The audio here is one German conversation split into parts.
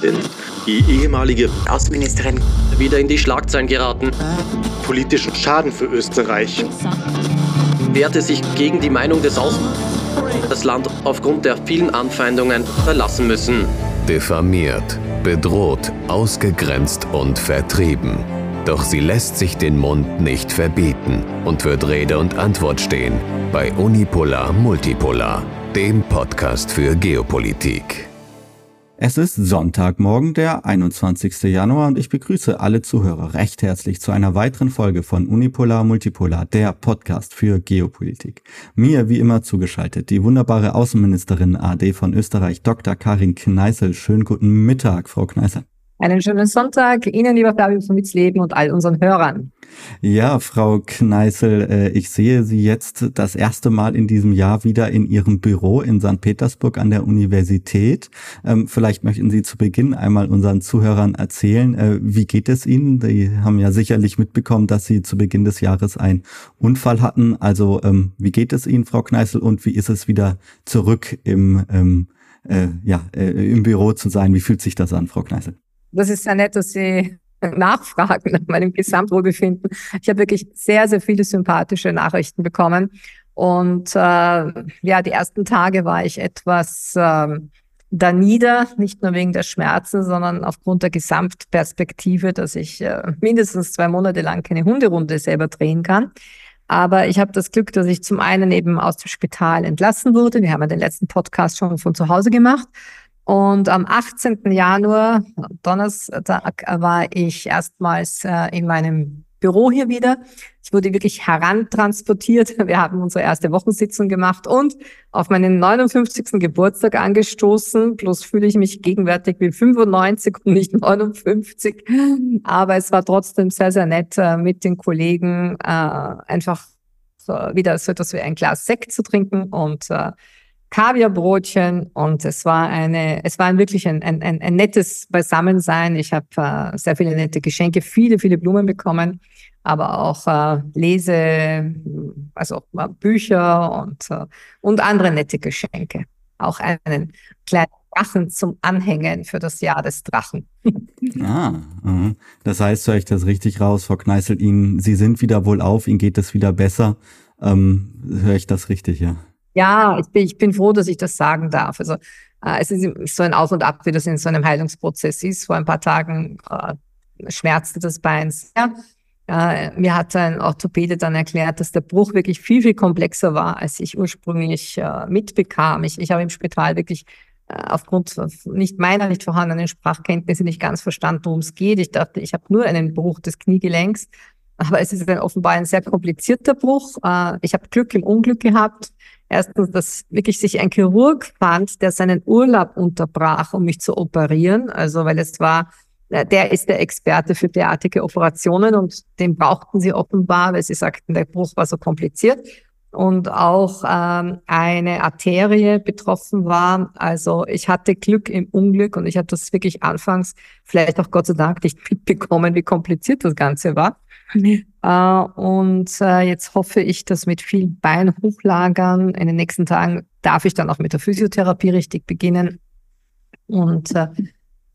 Präsidentin, die ehemalige Außenministerin, wieder in die Schlagzeilen geraten. Politischen Schaden für Österreich. Wehrte sich gegen die Meinung des Außen, das Land aufgrund der vielen Anfeindungen verlassen müssen. Diffamiert, bedroht, ausgegrenzt und vertrieben. Doch sie lässt sich den Mund nicht verbieten und wird Rede und Antwort stehen bei Unipolar Multipolar, dem Podcast für Geopolitik. Es ist Sonntagmorgen, der 21. Januar und ich begrüße alle Zuhörer recht herzlich zu einer weiteren Folge von Unipolar Multipolar, der Podcast für Geopolitik. Mir wie immer zugeschaltet die wunderbare Außenministerin AD von Österreich, Dr. Karin Kneißel. Schönen guten Mittag, Frau Kneißel. Einen schönen Sonntag Ihnen, lieber Flavio von Witzleben und all unseren Hörern. Ja, Frau Kneißel, äh, ich sehe Sie jetzt das erste Mal in diesem Jahr wieder in Ihrem Büro in St. Petersburg an der Universität. Ähm, vielleicht möchten Sie zu Beginn einmal unseren Zuhörern erzählen, äh, wie geht es Ihnen? Die haben ja sicherlich mitbekommen, dass Sie zu Beginn des Jahres einen Unfall hatten. Also ähm, wie geht es Ihnen, Frau Kneißel, und wie ist es wieder zurück im, ähm, äh, ja, im Büro zu sein? Wie fühlt sich das an, Frau Kneißel? Das ist sehr nett, dass Sie nachfragen nach meinem Gesamtwohlbefinden. Ich habe wirklich sehr, sehr viele sympathische Nachrichten bekommen. Und äh, ja, die ersten Tage war ich etwas äh, da nieder, nicht nur wegen der Schmerzen, sondern aufgrund der Gesamtperspektive, dass ich äh, mindestens zwei Monate lang keine Hunderunde selber drehen kann. Aber ich habe das Glück, dass ich zum einen eben aus dem Spital entlassen wurde. Wir haben ja den letzten Podcast schon von zu Hause gemacht. Und am 18. Januar, Donnerstag, war ich erstmals äh, in meinem Büro hier wieder. Ich wurde wirklich herantransportiert. Wir haben unsere erste Wochensitzung gemacht und auf meinen 59. Geburtstag angestoßen. Bloß fühle ich mich gegenwärtig wie 95 und nicht 59. Aber es war trotzdem sehr, sehr nett, äh, mit den Kollegen äh, einfach so wieder so etwas wie ein Glas Sekt zu trinken und äh, Kaviarbrotchen und es war eine, es war wirklich ein, ein, ein, ein nettes Beisammensein. Ich habe äh, sehr viele nette Geschenke, viele, viele Blumen bekommen, aber auch äh, Lese, also äh, Bücher und, äh, und andere nette Geschenke. Auch einen kleinen Drachen zum Anhängen für das Jahr des Drachen. ah, uh, das heißt, höre ich das richtig raus, Frau Kneißl, Ihnen, Sie sind wieder wohl auf, Ihnen geht es wieder besser. Ähm, höre ich das richtig, ja? Ja, ich bin, ich bin froh, dass ich das sagen darf. Also äh, es ist so ein Auf und Ab, wie das in so einem Heilungsprozess ist. Vor ein paar Tagen äh, schmerzte das Bein sehr. Äh, mir hat ein Orthopäde dann erklärt, dass der Bruch wirklich viel, viel komplexer war, als ich ursprünglich äh, mitbekam. Ich, ich habe im Spital wirklich äh, aufgrund nicht meiner nicht vorhandenen Sprachkenntnisse nicht ganz verstanden, worum es geht. Ich dachte, ich habe nur einen Bruch des Kniegelenks. Aber es ist offenbar ein sehr komplizierter Bruch. Äh, ich habe Glück im Unglück gehabt. Erstens, dass wirklich sich ein Chirurg fand, der seinen Urlaub unterbrach, um mich zu operieren. Also, weil es war, äh, der ist der Experte für derartige Operationen und den brauchten sie offenbar, weil sie sagten, der Bruch war so kompliziert und auch ähm, eine Arterie betroffen war. Also ich hatte Glück im Unglück und ich habe das wirklich anfangs, vielleicht auch Gott sei Dank, nicht mitbekommen, wie kompliziert das Ganze war. Äh, und äh, jetzt hoffe ich, dass mit viel Beinhochlagern in den nächsten Tagen darf ich dann auch mit der Physiotherapie richtig beginnen. Und äh,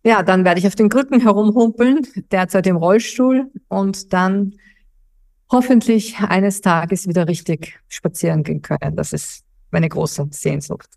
ja, dann werde ich auf den Krücken herumhumpeln, derzeit im Rollstuhl und dann hoffentlich eines Tages wieder richtig spazieren gehen können. Das ist meine große Sehnsucht.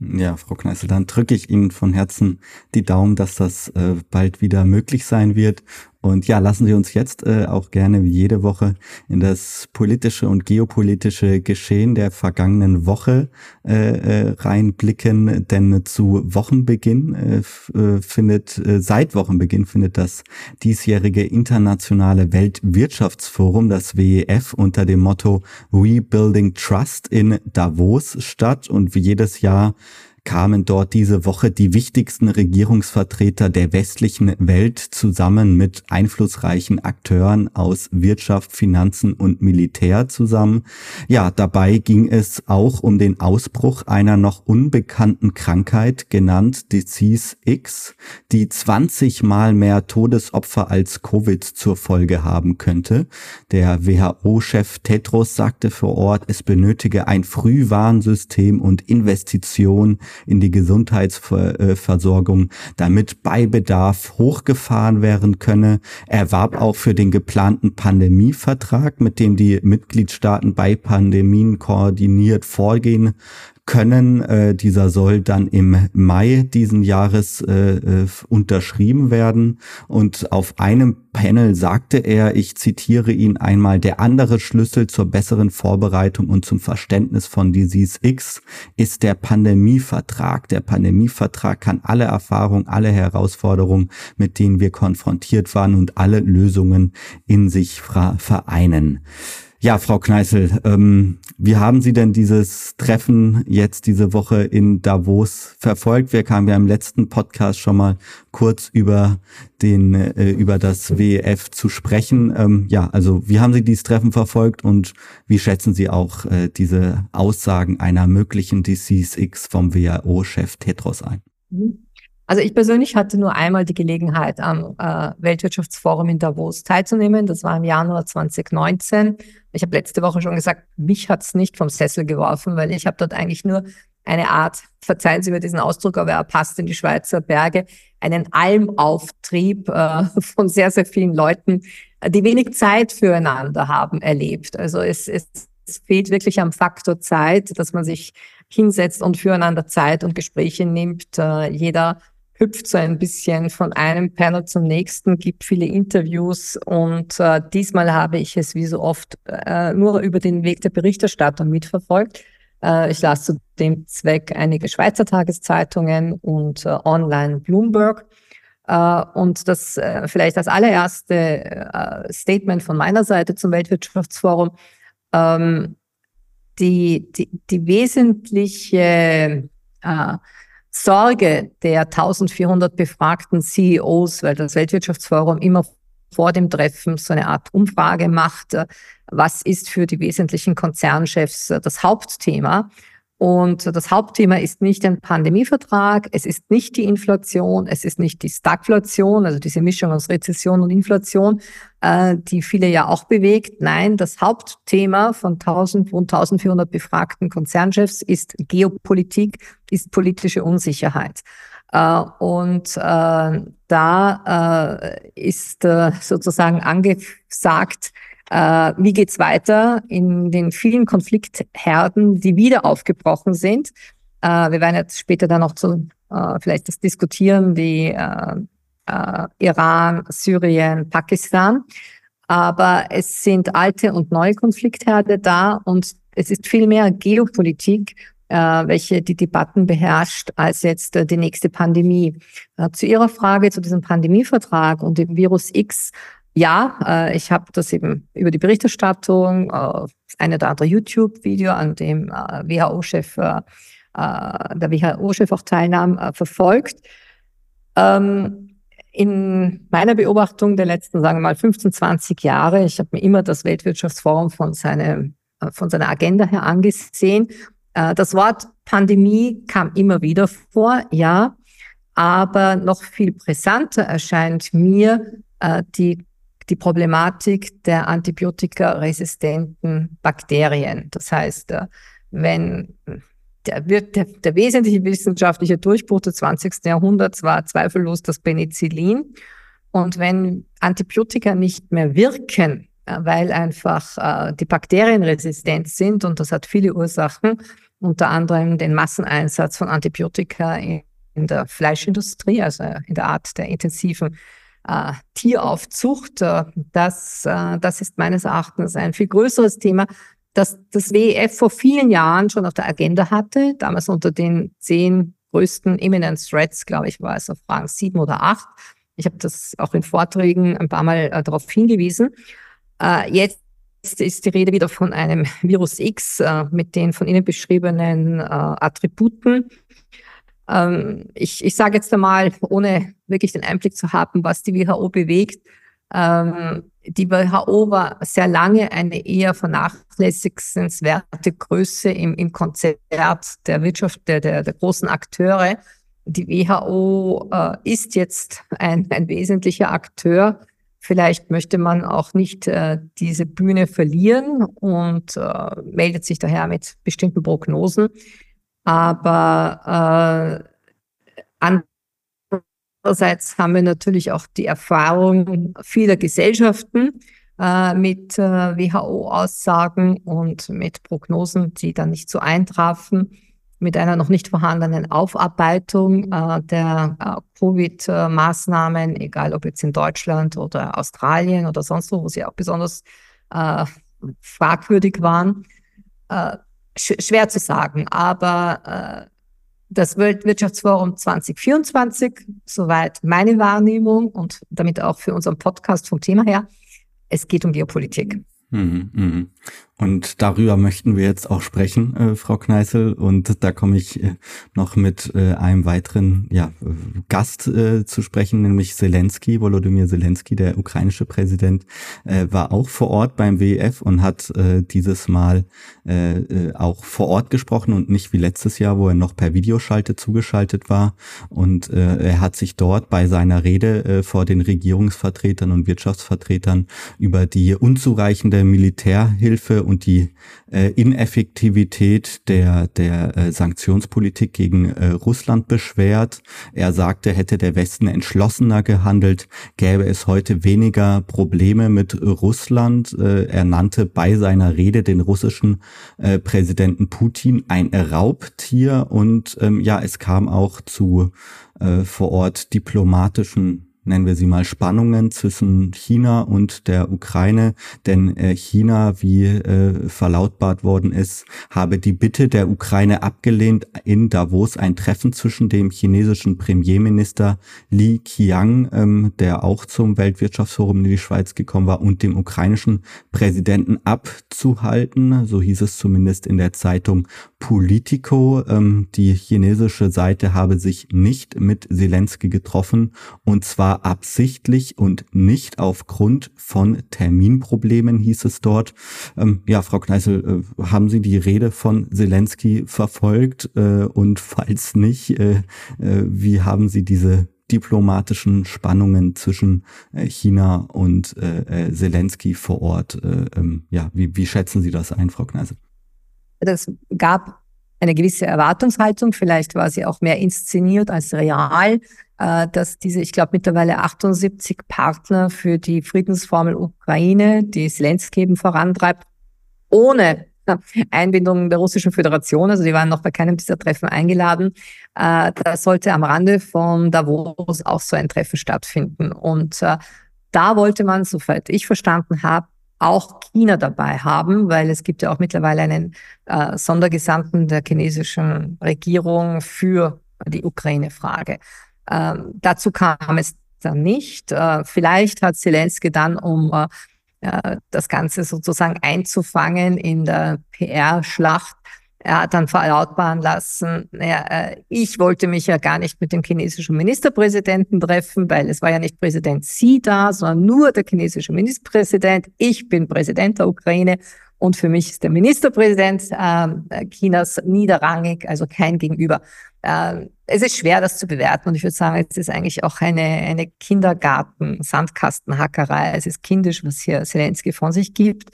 Ja, Frau Kneißl, dann drücke ich Ihnen von Herzen die Daumen, dass das äh, bald wieder möglich sein wird und ja, lassen Sie uns jetzt äh, auch gerne wie jede Woche in das politische und geopolitische Geschehen der vergangenen Woche äh, äh, reinblicken, denn zu Wochenbeginn äh, äh, findet, äh, seit Wochenbeginn findet das diesjährige internationale Weltwirtschaftsforum, das WEF, unter dem Motto Rebuilding Trust in Davos statt. Und wie jedes Jahr kamen dort diese Woche die wichtigsten Regierungsvertreter der westlichen Welt zusammen mit einflussreichen Akteuren aus Wirtschaft, Finanzen und Militär zusammen. Ja, dabei ging es auch um den Ausbruch einer noch unbekannten Krankheit, genannt Disease X, die 20 mal mehr Todesopfer als Covid zur Folge haben könnte. Der WHO-Chef Tedros sagte vor Ort, es benötige ein Frühwarnsystem und Investition in die Gesundheitsversorgung, damit bei Bedarf hochgefahren werden könne. Er warb auch für den geplanten Pandemievertrag, mit dem die Mitgliedstaaten bei Pandemien koordiniert vorgehen können. Äh, dieser soll dann im Mai diesen Jahres äh, äh, unterschrieben werden. Und auf einem Panel sagte er, ich zitiere ihn einmal, der andere Schlüssel zur besseren Vorbereitung und zum Verständnis von Disease X ist der Pandemievertrag. Der Pandemievertrag kann alle Erfahrungen, alle Herausforderungen, mit denen wir konfrontiert waren und alle Lösungen in sich vereinen. Ja, Frau Kneißl, ähm, wie haben Sie denn dieses Treffen jetzt diese Woche in Davos verfolgt? Wir kamen ja im letzten Podcast schon mal kurz über den äh, über das WEF zu sprechen. Ähm, ja, also wie haben Sie dieses Treffen verfolgt und wie schätzen Sie auch äh, diese Aussagen einer möglichen Disease X vom WHO-Chef Tetros ein? Mhm. Also ich persönlich hatte nur einmal die Gelegenheit, am äh, Weltwirtschaftsforum in Davos teilzunehmen. Das war im Januar 2019. Ich habe letzte Woche schon gesagt, mich hat's nicht vom Sessel geworfen, weil ich habe dort eigentlich nur eine Art, verzeihen Sie mir diesen Ausdruck, aber er passt in die Schweizer Berge, einen Almauftrieb äh, von sehr, sehr vielen Leuten, die wenig Zeit füreinander haben, erlebt. Also es, es, es fehlt wirklich am Faktor Zeit, dass man sich hinsetzt und füreinander Zeit und Gespräche nimmt. Äh, jeder hüpft so ein bisschen von einem Panel zum nächsten, gibt viele Interviews und äh, diesmal habe ich es wie so oft äh, nur über den Weg der Berichterstattung mitverfolgt. Äh, ich las zu dem Zweck einige Schweizer Tageszeitungen und äh, online Bloomberg. Uh, und das uh, vielleicht als allererste uh, Statement von meiner Seite zum Weltwirtschaftsforum. Ähm, die, die, die wesentliche Sorge der 1400 befragten CEOs, weil das Weltwirtschaftsforum immer vor dem Treffen so eine Art Umfrage macht, äh, was ist für die wesentlichen Konzernchefs äh, das Hauptthema. Und das Hauptthema ist nicht ein Pandemievertrag, es ist nicht die Inflation, es ist nicht die Stagflation, also diese Mischung aus Rezession und Inflation, äh, die viele ja auch bewegt. Nein, das Hauptthema von 1000 und 1400 befragten Konzernchefs ist Geopolitik, ist politische Unsicherheit. Äh, und äh, da äh, ist äh, sozusagen angesagt, äh, wie geht's weiter in den vielen Konfliktherden, die wieder aufgebrochen sind? Äh, wir werden jetzt später dann noch zu äh, vielleicht das diskutieren, wie äh, äh, Iran, Syrien, Pakistan. Aber es sind alte und neue Konfliktherde da und es ist viel mehr Geopolitik, äh, welche die Debatten beherrscht, als jetzt äh, die nächste Pandemie. Äh, zu Ihrer Frage zu diesem Pandemievertrag und dem Virus X ja, äh, ich habe das eben über die Berichterstattung, äh, eine oder andere YouTube-Video, an dem äh, WHO-Chef, äh, äh der WHO-Chef auch teilnahm, äh, verfolgt. Ähm, in meiner Beobachtung der letzten, sagen wir mal, 15, 20 Jahre, ich habe mir immer das Weltwirtschaftsforum von, seine, äh, von seiner Agenda her angesehen. Äh, das Wort Pandemie kam immer wieder vor, ja, aber noch viel brisanter erscheint mir die die Problematik der antibiotikaresistenten Bakterien. Das heißt, äh, wenn der, der, der wesentliche wissenschaftliche Durchbruch des 20. Jahrhunderts war zweifellos das Penicillin. Und wenn Antibiotika nicht mehr wirken, äh, weil einfach äh, die Bakterien resistent sind, und das hat viele Ursachen, unter anderem den Masseneinsatz von Antibiotika in, in der Fleischindustrie, also in der Art der intensiven äh, Tieraufzucht. Äh, das, äh, das ist meines Erachtens ein viel größeres Thema, das das WEF vor vielen Jahren schon auf der Agenda hatte, damals unter den zehn größten Imminent Threats, glaube ich, war es auf Fragen sieben oder acht. Ich habe das auch in Vorträgen ein paar Mal äh, darauf hingewiesen. Äh, jetzt ist die Rede wieder von einem Virus X äh, mit den von Ihnen beschriebenen äh, Attributen. Ähm, ich ich sage jetzt einmal, ohne wirklich den Einblick zu haben, was die WHO bewegt, ähm, die WHO war sehr lange eine eher vernachlässigenswerte Größe im, im Konzert der Wirtschaft, der, der, der großen Akteure. Die WHO äh, ist jetzt ein, ein wesentlicher Akteur. Vielleicht möchte man auch nicht äh, diese Bühne verlieren und äh, meldet sich daher mit bestimmten Prognosen. Aber äh, andererseits haben wir natürlich auch die Erfahrung vieler Gesellschaften äh, mit äh, WHO-Aussagen und mit Prognosen, die dann nicht so eintrafen mit einer noch nicht vorhandenen Aufarbeitung äh, der äh, Covid-Maßnahmen, egal ob jetzt in Deutschland oder Australien oder sonst wo, wo sie auch besonders äh, fragwürdig waren. Sch schwer zu sagen, aber äh, das Weltwirtschaftsforum 2024, soweit meine Wahrnehmung und damit auch für unseren Podcast vom Thema her, es geht um Geopolitik. Mhm, mhm. Und darüber möchten wir jetzt auch sprechen, äh, Frau Kneißel. Und da komme ich äh, noch mit äh, einem weiteren ja, Gast äh, zu sprechen, nämlich Zelensky. Volodymyr Zelensky, der ukrainische Präsident, äh, war auch vor Ort beim WEF und hat äh, dieses Mal äh, äh, auch vor Ort gesprochen und nicht wie letztes Jahr, wo er noch per Videoschalte zugeschaltet war. Und äh, er hat sich dort bei seiner Rede äh, vor den Regierungsvertretern und Wirtschaftsvertretern über die unzureichende Militärhilfe und die äh, Ineffektivität der, der äh, Sanktionspolitik gegen äh, Russland beschwert. Er sagte, hätte der Westen entschlossener gehandelt, gäbe es heute weniger Probleme mit Russland. Äh, er nannte bei seiner Rede den russischen äh, Präsidenten Putin ein Raubtier und ähm, ja, es kam auch zu äh, vor Ort diplomatischen nennen wir sie mal, Spannungen zwischen China und der Ukraine. Denn äh, China, wie äh, verlautbart worden ist, habe die Bitte der Ukraine abgelehnt, in Davos ein Treffen zwischen dem chinesischen Premierminister Li Qiang, ähm, der auch zum Weltwirtschaftsforum in die Schweiz gekommen war, und dem ukrainischen Präsidenten abzuhalten. So hieß es zumindest in der Zeitung Politico. Ähm, die chinesische Seite habe sich nicht mit Zelensky getroffen und zwar absichtlich und nicht aufgrund von Terminproblemen, hieß es dort. Ähm, ja, Frau Kneißel, äh, haben Sie die Rede von Zelensky verfolgt? Äh, und falls nicht, äh, äh wie haben Sie diese diplomatischen Spannungen zwischen äh, China und äh, Zelensky vor Ort. Ähm, ja, wie, wie schätzen Sie das ein, Frau Kneise? Das gab eine gewisse Erwartungshaltung, vielleicht war sie auch mehr inszeniert als real, äh, dass diese, ich glaube, mittlerweile 78 Partner für die Friedensformel Ukraine, die Zelensky eben vorantreibt, ohne Einbindung der Russischen Föderation, also die waren noch bei keinem dieser Treffen eingeladen. Äh, da sollte am Rande von Davos auch so ein Treffen stattfinden. Und äh, da wollte man, soweit ich verstanden habe, auch China dabei haben, weil es gibt ja auch mittlerweile einen äh, Sondergesandten der chinesischen Regierung für die Ukraine-Frage. Ähm, dazu kam es dann nicht. Äh, vielleicht hat Zelensky dann, um äh, äh das Ganze sozusagen einzufangen in der PR-Schlacht, er hat dann verlautbaren lassen, naja, äh, ich wollte mich ja gar nicht mit dem chinesischen Ministerpräsidenten treffen, weil es war ja nicht Präsident Xi da, sondern nur der chinesische Ministerpräsident. Ich bin Präsident der Ukraine und für mich ist der Ministerpräsident äh, Chinas niederrangig, also kein Gegenüber. Äh, es ist schwer, das zu bewerten und ich würde sagen, es ist eigentlich auch eine, eine Kindergarten-Sandkastenhackerei. Es ist kindisch, was hier Zelensky von sich gibt.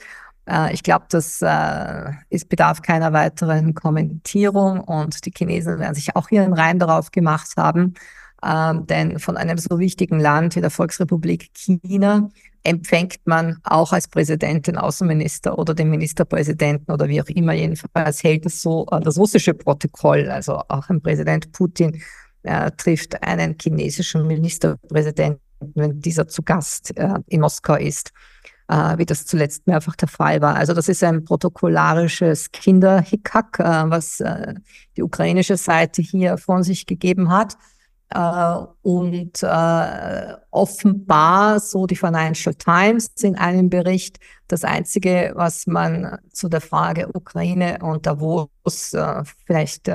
Äh, ich glaube, das äh, ist, bedarf keiner weiteren Kommentierung und die Chinesen werden sich auch ihren Reim darauf gemacht haben. Ähm, denn von einem so wichtigen Land wie der Volksrepublik China empfängt man auch als Präsident den Außenminister oder den Ministerpräsidenten oder wie auch immer. Jedenfalls hält es so äh, das russische Protokoll. Also auch ein Präsident Putin äh, trifft einen chinesischen Ministerpräsidenten, wenn dieser zu Gast äh, in Moskau ist äh, wie das zuletzt mehrfach der Fall war. Also das ist ein protokollarisches Kinderhickhack, äh, was äh, die ukrainische Seite hier von sich gegeben hat. Uh, und uh, offenbar, so die Financial Times in einem Bericht, das Einzige, was man zu der Frage Ukraine und Davos uh, vielleicht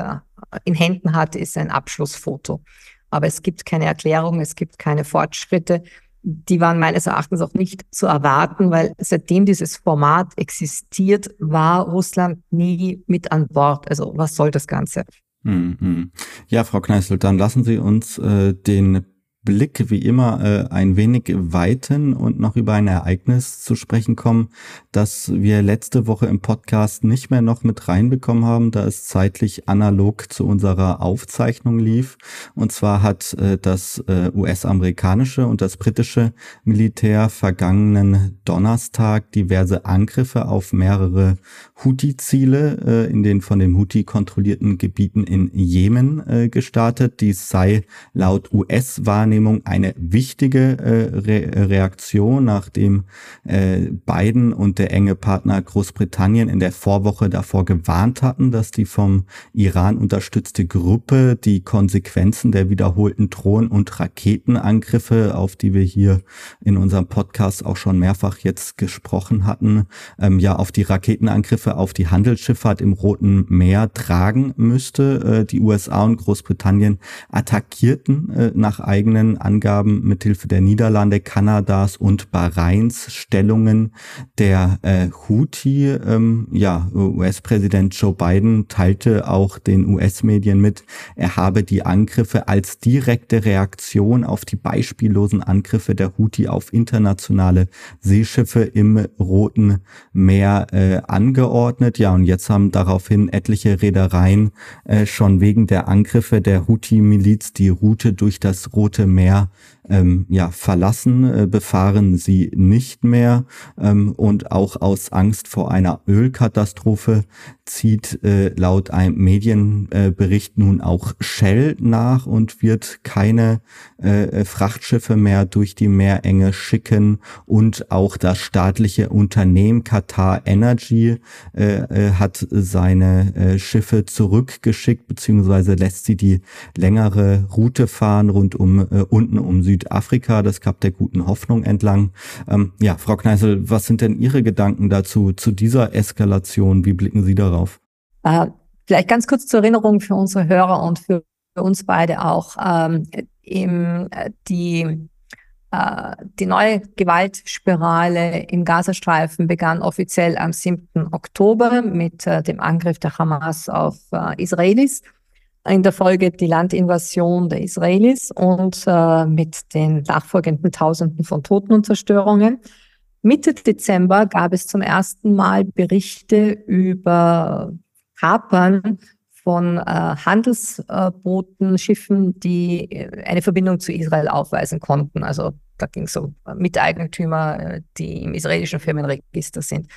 in Händen hat, ist ein Abschlussfoto. Aber es gibt keine Erklärung, es gibt keine Fortschritte die waren meines Erachtens auch nicht zu erwarten, weil seitdem dieses Format existiert, war Russland nie mit an Bord. Also was soll das Ganze? Mhm. Ja, Frau Kneißl, dann lassen Sie uns äh, den Blick wie immer äh, ein wenig weiten und noch über ein Ereignis zu sprechen kommen, das wir letzte Woche im Podcast nicht mehr noch mit reinbekommen haben, da es zeitlich analog zu unserer Aufzeichnung lief. Und zwar hat äh, das äh, US-amerikanische und das britische Militär vergangenen Donnerstag diverse Angriffe auf mehrere Houthi-Ziele äh, in den von dem Houthi kontrollierten Gebieten in Jemen äh, gestartet. Dies sei laut US-Wahrnehmung eine wichtige äh, Re Reaktion, nachdem äh, Biden und der enge Partner Großbritannien in der Vorwoche davor gewarnt hatten, dass die vom Iran unterstützte Gruppe die Konsequenzen der wiederholten Drohnen- und Raketenangriffe, auf die wir hier in unserem Podcast auch schon mehrfach jetzt gesprochen hatten, ähm, ja auf die Raketenangriffe auf die Handelsschifffahrt im Roten Meer tragen müsste. Äh, die USA und Großbritannien attackierten äh, nach eigenen Angaben mithilfe der Niederlande, Kanadas und Bahrains Stellungen der äh, Houthi. Ähm, ja, US-Präsident Joe Biden teilte auch den US-Medien mit, er habe die Angriffe als direkte Reaktion auf die beispiellosen Angriffe der Houthi auf internationale Seeschiffe im Roten Meer äh, angeordnet. Ja, und jetzt haben daraufhin etliche Reedereien äh, schon wegen der Angriffe der Houthi-Miliz die Route durch das Rote Meer ähm, ja, verlassen, äh, befahren sie nicht mehr ähm, und auch aus Angst vor einer Ölkatastrophe zieht äh, laut einem Medienbericht nun auch Shell nach und wird keine äh, Frachtschiffe mehr durch die Meerenge schicken und auch das staatliche Unternehmen Qatar Energy äh, äh, hat seine äh, Schiffe zurückgeschickt beziehungsweise lässt sie die längere Route fahren rund um äh, unten um Südafrika, das Kap der guten Hoffnung entlang. Ähm, ja, Frau Kneißl, was sind denn Ihre Gedanken dazu zu dieser Eskalation? Wie blicken Sie darauf? Äh, vielleicht ganz kurz zur Erinnerung für unsere Hörer und für, uns beide auch. Ähm, im, äh, die, äh, die neue Gewaltspirale im Gazastreifen begann offiziell am 7. Oktober mit äh, dem Angriff der Hamas auf äh, Israelis. In der Folge die Landinvasion der Israelis und äh, mit den nachfolgenden Tausenden von Toten und Zerstörungen. Mitte Dezember gab es zum ersten Mal Berichte über Kapern von äh, Handelsbooten, Schiffen, die äh, eine Verbindung zu Israel aufweisen konnten. Also da ging es um Miteigentümer, äh, die im israelischen Firmenregister sind.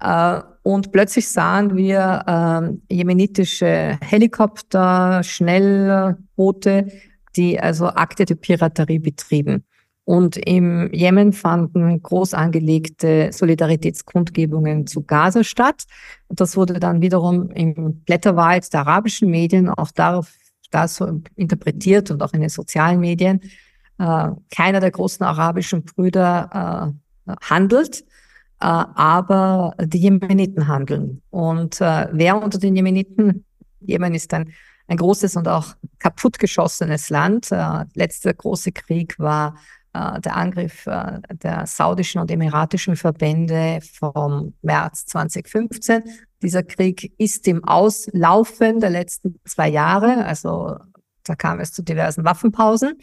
Äh, und plötzlich sahen wir äh, jemenitische Helikopter, Schnellboote, die also Akte der Piraterie betrieben. Und im Jemen fanden groß angelegte Solidaritätskundgebungen zu Gaza statt. Das wurde dann wiederum im Blätterwald der arabischen Medien auch darauf das so interpretiert und auch in den sozialen Medien. Äh, keiner der großen arabischen Brüder äh, handelt, aber die Jemeniten handeln. Und äh, wer unter den Jemeniten, Jemen ist ein, ein großes und auch kaputtgeschossenes Land. Äh, letzter große Krieg war äh, der Angriff äh, der saudischen und emiratischen Verbände vom März 2015. Dieser Krieg ist im Auslaufen der letzten zwei Jahre. Also da kam es zu diversen Waffenpausen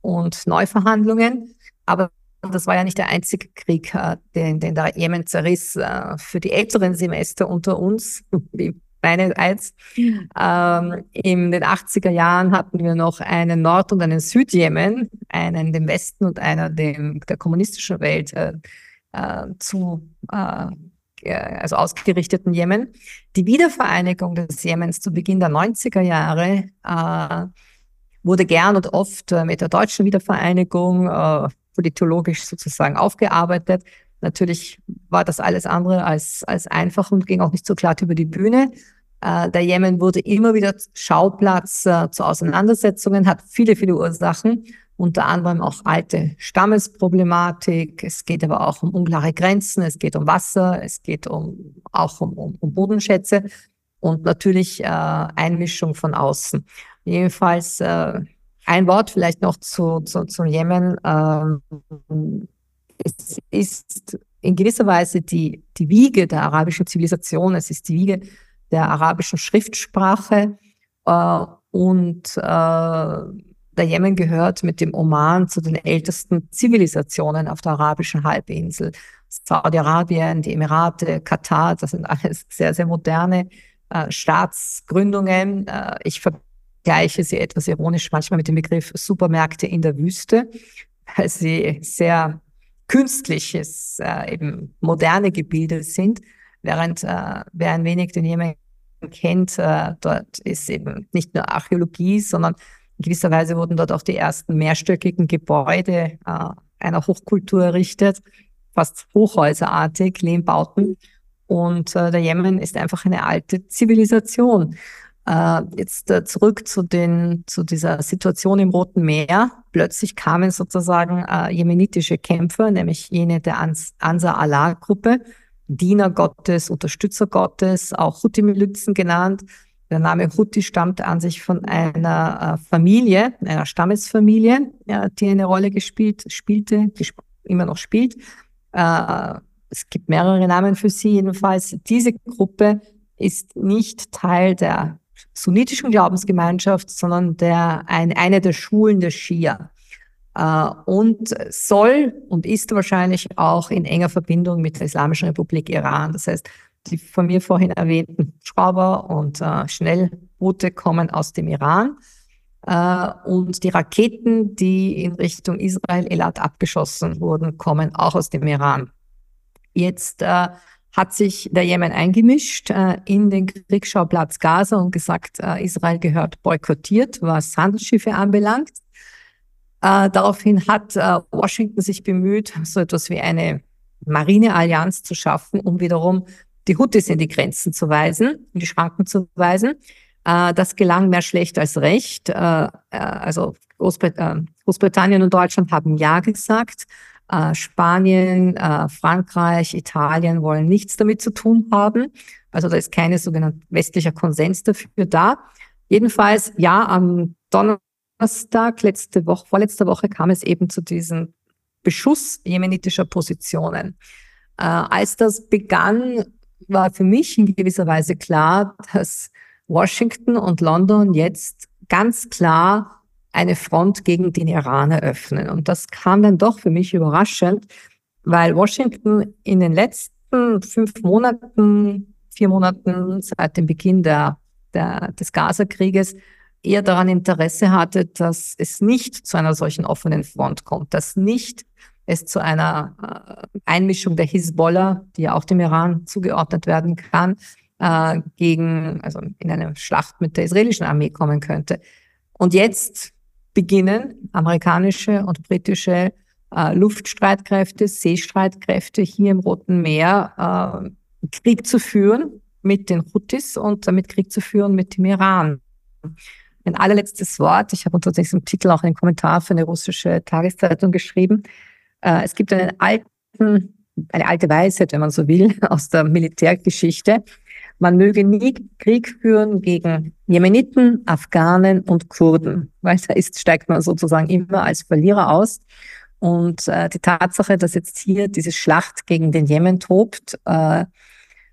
und Neuverhandlungen. Aber das war ja nicht der einzige Krieg, äh, den, den der Jemen zerriss. Für die älteren Semester unter uns, wie meine eins. Ähm, in den 80er Jahren hatten wir noch einen Nord- und einen Südjemen, einen dem Westen und einer dem, der kommunistischen Welt äh, äh, zu äh, also ausgerichteten Jemen. Die Wiedervereinigung des Jemens zu Beginn der 90er Jahre äh, wurde gern und oft äh, mit der deutschen Wiedervereinigung äh, politologisch sozusagen aufgearbeitet. Natürlich war das alles andere als, als einfach und ging auch nicht so glatt über die Bühne. Äh, der Jemen wurde immer wieder Schauplatz äh, zu Auseinandersetzungen, hat viele, viele Ursachen, unter anderem auch alte Stammesproblematik. Es geht aber auch um unklare Grenzen, es geht um Wasser, es geht um, auch um, um, um Bodenschätze und natürlich äh, Einmischung von außen. Jedenfalls äh, ein Wort vielleicht noch zu, zu, zum Jemen. Ähm, es ist in gewisser Weise die, die Wiege der arabischen Zivilisation. Es ist die Wiege der arabischen Schriftsprache. Äh, und äh, der Jemen gehört mit dem Oman zu den ältesten Zivilisationen auf der arabischen Halbinsel. Saudi-Arabien, die Emirate, Katar, das sind alles sehr, sehr moderne äh, Staatsgründungen. Ich vergleiche sie etwas ironisch manchmal mit dem Begriff Supermärkte in der Wüste, weil sie sehr künstliches, äh, eben moderne Gebilde sind, während äh, wer ein wenig den Jemen kennt, äh, dort ist eben nicht nur Archäologie, sondern in gewisser Weise wurden dort auch die ersten mehrstöckigen Gebäude äh, einer Hochkultur errichtet, fast hochhäuserartig, Lehmbauten. Und äh, der Jemen ist einfach eine alte Zivilisation. Äh, jetzt äh, zurück zu, den, zu dieser Situation im Roten Meer. Plötzlich kamen sozusagen äh, jemenitische Kämpfer, nämlich jene der Ans Ansar Allah-Gruppe, Diener Gottes, Unterstützer Gottes, auch Huthi-Milizen genannt. Der Name Huthi stammt an sich von einer äh, Familie, einer Stammesfamilie, ja, die eine Rolle gespielt, spielte, gesp immer noch spielt. Äh, es gibt mehrere Namen für sie jedenfalls. Diese Gruppe ist nicht Teil der sunnitischen Glaubensgemeinschaft, sondern der, ein, eine der Schulen der Schia. Äh, und soll und ist wahrscheinlich auch in enger Verbindung mit der Islamischen Republik Iran. Das heißt, die von mir vorhin erwähnten Schrauber und äh, Schnellboote kommen aus dem Iran. Äh, und die Raketen, die in Richtung Israel Elat abgeschossen wurden, kommen auch aus dem Iran. Jetzt hat sich der Jemen eingemischt äh, in den Kriegsschauplatz Gaza und gesagt, äh, Israel gehört boykottiert, was Handelsschiffe anbelangt. Äh, daraufhin hat äh, Washington sich bemüht, so etwas wie eine Marineallianz zu schaffen, um wiederum die Houthis in die Grenzen zu weisen, in die Schranken zu weisen. Äh, das gelang mehr schlecht als recht. Äh, also Großbrit Großbritannien und Deutschland haben Ja gesagt. Äh, Spanien, äh, Frankreich, Italien wollen nichts damit zu tun haben. Also da ist keine sogenannte westlicher Konsens dafür da. Jedenfalls, ja, am Donnerstag, letzte Woche, vorletzte Woche kam es eben zu diesem Beschuss jemenitischer Positionen. Äh, als das begann, war für mich in gewisser Weise klar, dass Washington und London jetzt ganz klar eine Front gegen den Iran eröffnen. Und das kam dann doch für mich überraschend, weil Washington in den letzten fünf Monaten, vier Monaten seit dem Beginn der, der, des Gaza-Krieges eher daran Interesse hatte, dass es nicht zu einer solchen offenen Front kommt, dass nicht es zu einer äh, Einmischung der Hisbollah, die ja auch dem Iran zugeordnet werden kann, äh, gegen, also in eine Schlacht mit der israelischen Armee kommen könnte. Und jetzt beginnen amerikanische und britische äh, Luftstreitkräfte, Seestreitkräfte hier im Roten Meer äh, Krieg zu führen mit den Houthis und damit Krieg zu führen mit dem Iran. Ein allerletztes Wort. Ich habe unter diesem Titel auch einen Kommentar für eine russische Tageszeitung geschrieben. Äh, es gibt einen alten, eine alte Weisheit, wenn man so will, aus der Militärgeschichte man möge nie Krieg führen gegen Jemeniten, Afghanen und Kurden, weil da ist, steigt man sozusagen immer als Verlierer aus. Und äh, die Tatsache, dass jetzt hier diese Schlacht gegen den Jemen tobt, äh,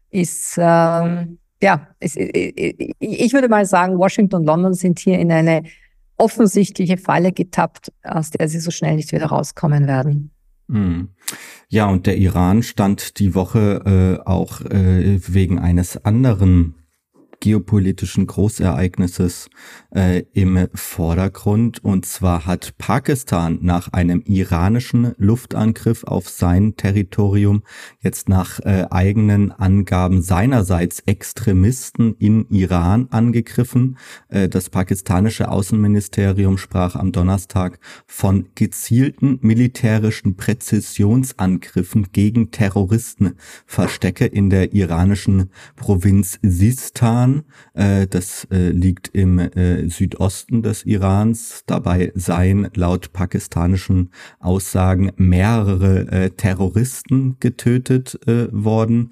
ist, äh, ja, ist, ich würde mal sagen, Washington und London sind hier in eine offensichtliche Falle getappt, aus der sie so schnell nicht wieder rauskommen werden. Mhm. Ja, und der Iran stand die Woche äh, auch äh, wegen eines anderen geopolitischen Großereignisses äh, im Vordergrund. Und zwar hat Pakistan nach einem iranischen Luftangriff auf sein Territorium jetzt nach äh, eigenen Angaben seinerseits Extremisten in Iran angegriffen. Äh, das pakistanische Außenministerium sprach am Donnerstag von gezielten militärischen Präzisionsangriffen gegen Terroristenverstecke in der iranischen Provinz Sistan. Iran. Äh, das äh, liegt im äh, Südosten des Irans. Dabei seien laut pakistanischen Aussagen mehrere Terroristen getötet worden.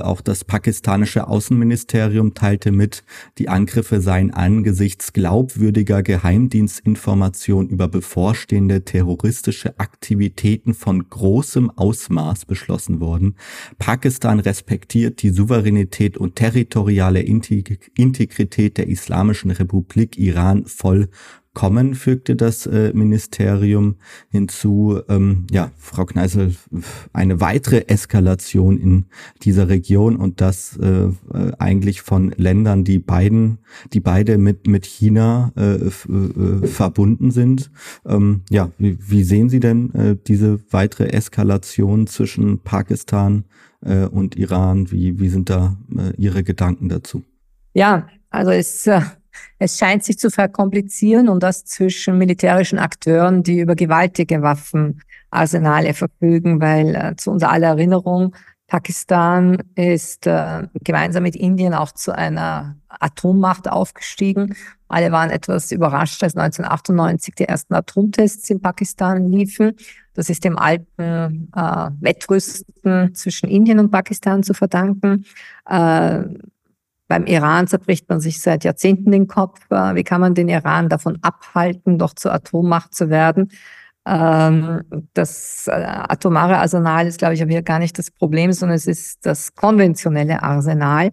Auch das pakistanische Außenministerium teilte mit, die Angriffe seien angesichts glaubwürdiger Geheimdienstinformationen über bevorstehende terroristische Aktivitäten von großem Ausmaß beschlossen worden. Pakistan respektiert die Souveränität und territoriale Integrität Integrität der Islamischen Republik Iran vollkommen kommen, fügte das äh, Ministerium hinzu. Ähm, ja, Frau Kneißl, eine weitere Eskalation in dieser Region und das äh, äh eigentlich von Ländern, die beiden, die beide mit mit China verbunden sind. Ähm, ja, wie, wie sehen Sie denn diese weitere Eskalation zwischen Pakistan und Iran? Wie wie sind da äh, Ihre Gedanken dazu? Ja, also es äh es scheint sich zu verkomplizieren und das zwischen militärischen Akteuren, die über gewaltige Waffenarsenale verfügen, weil äh, zu unserer aller Erinnerung, Pakistan ist äh, gemeinsam mit Indien auch zu einer Atommacht aufgestiegen. Alle waren etwas überrascht, als 1998 die ersten Atomtests in Pakistan liefen. Das ist dem alten äh, Wettrüsten zwischen Indien und Pakistan zu verdanken. Äh, beim Iran zerbricht man sich seit Jahrzehnten den Kopf. Äh, wie kann man den Iran davon abhalten, doch zur Atommacht zu werden? Ähm, das äh, atomare Arsenal ist, glaube ich, aber hier gar nicht das Problem, sondern es ist das konventionelle Arsenal,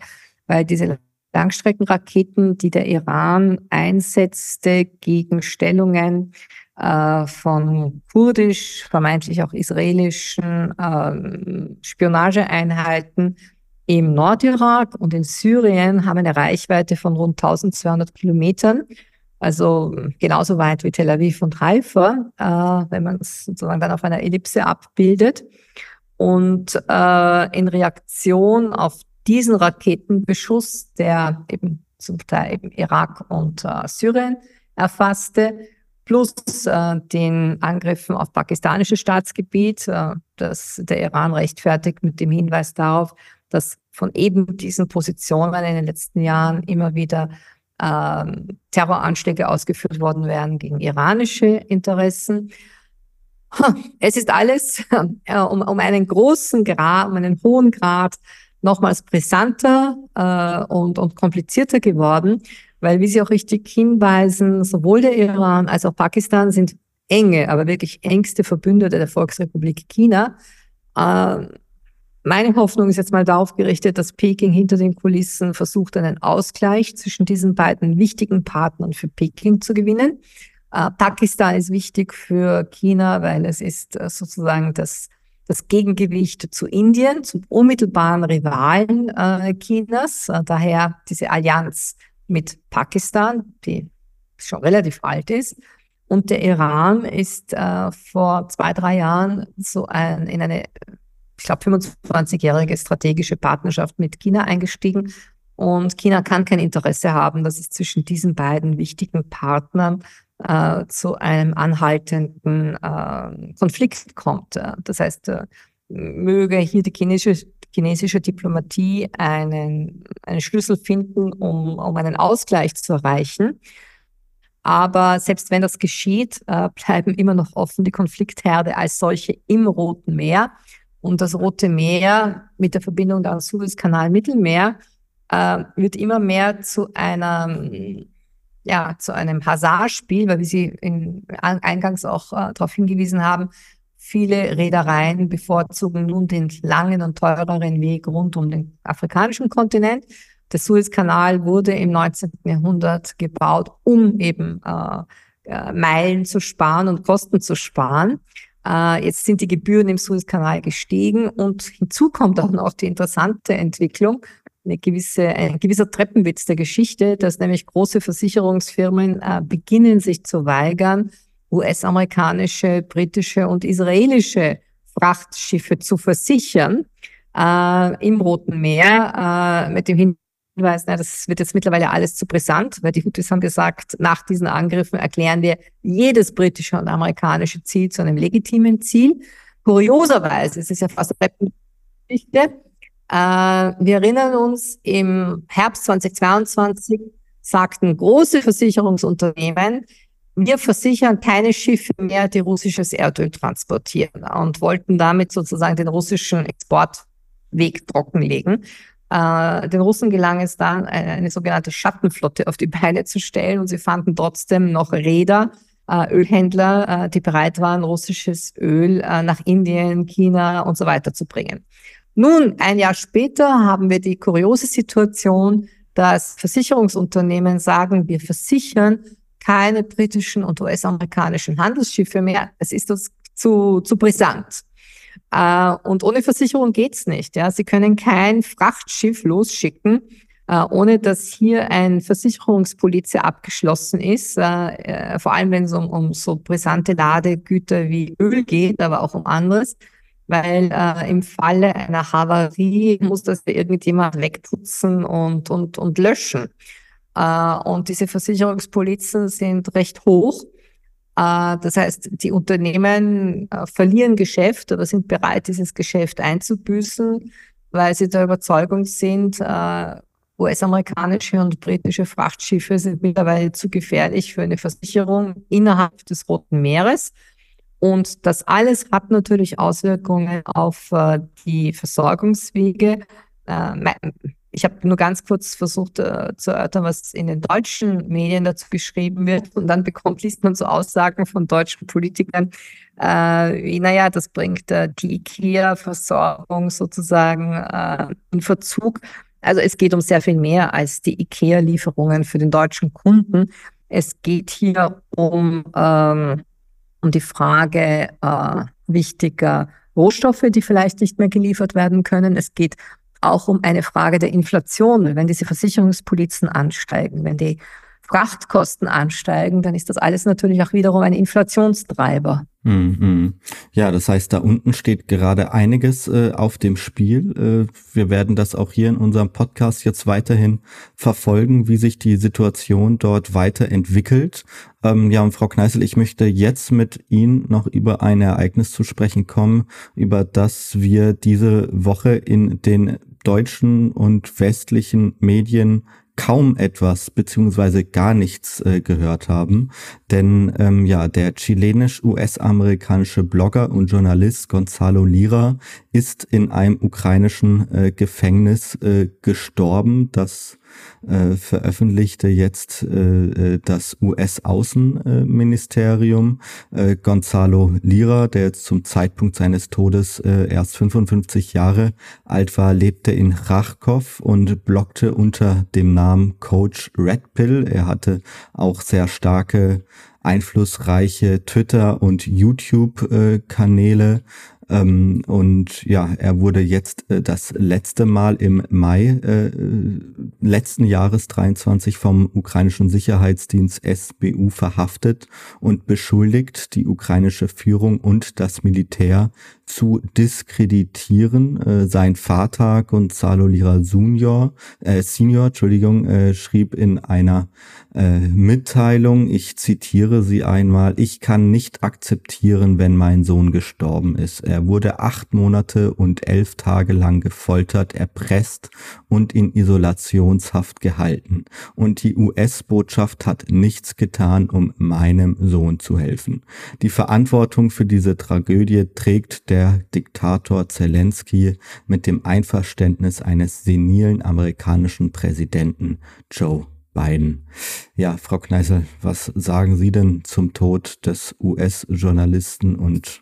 weil diese Langstreckenraketen, die der Iran einsetzte gegen Stellungen äh, von kurdisch, vermeintlich auch israelischen ähm, Spionageeinheiten, im Nordirak und in Syrien haben eine Reichweite von rund 1200 Kilometern. Also genauso weit wie Tel Aviv und Haifa, äh, wenn man es sozusagen dann auf einer Ellipse abbildet. Und äh, in Reaktion auf diesen Raketenbeschuss, der eben zum Teil eben Irak und äh, Syrien erfasste, plus äh, den Angriffen auf pakistanisches Staatsgebiet, äh, das der Iran rechtfertigt mit dem Hinweis darauf, dass von eben diesen Positionen in den letzten Jahren immer wieder ähm, Terroranschläge ausgeführt worden wären gegen iranische Interessen. Es ist alles äh, um, um einen großen Grad, um einen hohen Grad nochmals brisanter äh, und, und komplizierter geworden, weil, wie Sie auch richtig hinweisen, sowohl der Iran als auch Pakistan sind enge, aber wirklich engste Verbündete der Volksrepublik China. Äh, meine Hoffnung ist jetzt mal darauf gerichtet, dass Peking hinter den Kulissen versucht, einen Ausgleich zwischen diesen beiden wichtigen Partnern für Peking zu gewinnen. Äh, Pakistan ist wichtig für China, weil es ist äh, sozusagen das, das Gegengewicht zu Indien, zum unmittelbaren Rivalen äh, Chinas. Äh, daher diese Allianz mit Pakistan, die schon relativ alt ist. Und der Iran ist äh, vor zwei, drei Jahren so ein, in eine ich glaube, 25-jährige strategische Partnerschaft mit China eingestiegen. Und China kann kein Interesse haben, dass es zwischen diesen beiden wichtigen Partnern äh, zu einem anhaltenden äh, Konflikt kommt. Das heißt, äh, möge hier die chinesische, chinesische Diplomatie einen, einen Schlüssel finden, um, um einen Ausgleich zu erreichen. Aber selbst wenn das geschieht, äh, bleiben immer noch offen die Konfliktherde als solche im Roten Meer. Und das Rote Meer mit der Verbindung da Suezkanal Mittelmeer äh, wird immer mehr zu einer ja, zu einem Hazardspiel, weil wie Sie in, eingangs auch äh, darauf hingewiesen haben, viele Reedereien bevorzugen nun den langen und teureren Weg rund um den afrikanischen Kontinent. Der Suezkanal wurde im 19. Jahrhundert gebaut, um eben äh, äh, Meilen zu sparen und Kosten zu sparen. Äh, jetzt sind die Gebühren im Suezkanal gestiegen und hinzu kommt auch noch die interessante Entwicklung, eine gewisse, ein gewisser Treppenwitz der Geschichte, dass nämlich große Versicherungsfirmen äh, beginnen sich zu weigern, US-amerikanische, britische und israelische Frachtschiffe zu versichern äh, im Roten Meer äh, mit dem Hinweis, Hinweis, na, das wird jetzt mittlerweile alles zu brisant, weil die Houthis haben gesagt, nach diesen Angriffen erklären wir jedes britische und amerikanische Ziel zu einem legitimen Ziel. Kurioserweise, es ist ja fast eine Geschichte, äh, wir erinnern uns, im Herbst 2022 sagten große Versicherungsunternehmen, wir versichern keine Schiffe mehr, die russisches Erdöl transportieren und wollten damit sozusagen den russischen Exportweg trockenlegen. Äh, den Russen gelang es dann, eine, eine, sogenannte Schattenflotte auf die Beine zu stellen und sie fanden trotzdem noch Räder, äh, Ölhändler, äh, die bereit waren, russisches Öl äh, nach Indien, China und so weiter zu bringen. Nun, ein Jahr später haben wir die kuriose Situation, dass Versicherungsunternehmen sagen, wir versichern keine britischen und US-amerikanischen Handelsschiffe mehr. Es ist uns zu, zu brisant. Äh, und ohne Versicherung geht's nicht. Ja. Sie können kein Frachtschiff losschicken, äh, ohne dass hier ein Versicherungspolize abgeschlossen ist, äh, äh, vor allem wenn es um, um so brisante Ladegüter wie Öl geht, aber auch um anderes weil äh, im Falle einer Havarie muss das irgendjemand wegputzen und, und, und löschen. Äh, und diese Versicherungspolizen sind recht hoch. Äh, das heißt, die Unternehmen äh, verlieren Geschäft oder sind bereit, dieses Geschäft einzubüßen, weil sie der Überzeugung sind, äh, US-amerikanische und britische Frachtschiffe sind mittlerweile zu gefährlich für eine Versicherung innerhalb des Roten Meeres. Und das alles hat natürlich Auswirkungen auf die Versorgungswege. Ich habe nur ganz kurz versucht äh, zu erörtern, was in den deutschen Medien dazu geschrieben wird. Und dann bekommt, liest man so Aussagen von deutschen Politikern, äh, wie, naja, das bringt äh, die IKEA-Versorgung sozusagen äh, in Verzug. Also es geht um sehr viel mehr als die IKEA-Lieferungen für den deutschen Kunden. Es geht hier um ähm, um die Frage äh, wichtiger Rohstoffe, die vielleicht nicht mehr geliefert werden können. Es geht auch um eine Frage der Inflation. Wenn diese Versicherungspolizen ansteigen, wenn die Frachtkosten ansteigen, dann ist das alles natürlich auch wiederum ein Inflationstreiber. Mhm. Ja, das heißt, da unten steht gerade einiges äh, auf dem Spiel. Äh, wir werden das auch hier in unserem Podcast jetzt weiterhin verfolgen, wie sich die Situation dort weiterentwickelt. Ähm, ja, und Frau Kneißl, ich möchte jetzt mit Ihnen noch über ein Ereignis zu sprechen kommen, über das wir diese Woche in den deutschen und westlichen Medien kaum etwas beziehungsweise gar nichts äh, gehört haben. Denn ähm, ja, der chilenisch-US-amerikanische Blogger und Journalist Gonzalo Lira ist in einem ukrainischen äh, Gefängnis äh, gestorben. Das äh, veröffentlichte jetzt äh, äh das US-Außenministerium. Äh, Gonzalo Lira, der jetzt zum Zeitpunkt seines Todes äh, erst 55 Jahre alt war, lebte in Rachkov und bloggte unter dem Namen Coach Red Pill. Er hatte auch sehr starke einflussreiche Twitter- und YouTube-Kanäle. Ähm, und ja, er wurde jetzt äh, das letzte Mal im Mai äh, letzten Jahres 23 vom ukrainischen Sicherheitsdienst SBU verhaftet und beschuldigt, die ukrainische Führung und das Militär zu diskreditieren. Äh, sein Vater Gonzalo Lira Junior, äh, Senior, Entschuldigung, äh, schrieb in einer äh, Mitteilung, ich zitiere sie einmal, ich kann nicht akzeptieren, wenn mein Sohn gestorben ist. Er wurde acht Monate und elf Tage lang gefoltert, erpresst und in Isolationshaft gehalten. Und die US-Botschaft hat nichts getan, um meinem Sohn zu helfen. Die Verantwortung für diese Tragödie trägt der Diktator Zelensky mit dem Einverständnis eines senilen amerikanischen Präsidenten Joe beiden. Ja, Frau Kneißl, was sagen Sie denn zum Tod des US-Journalisten und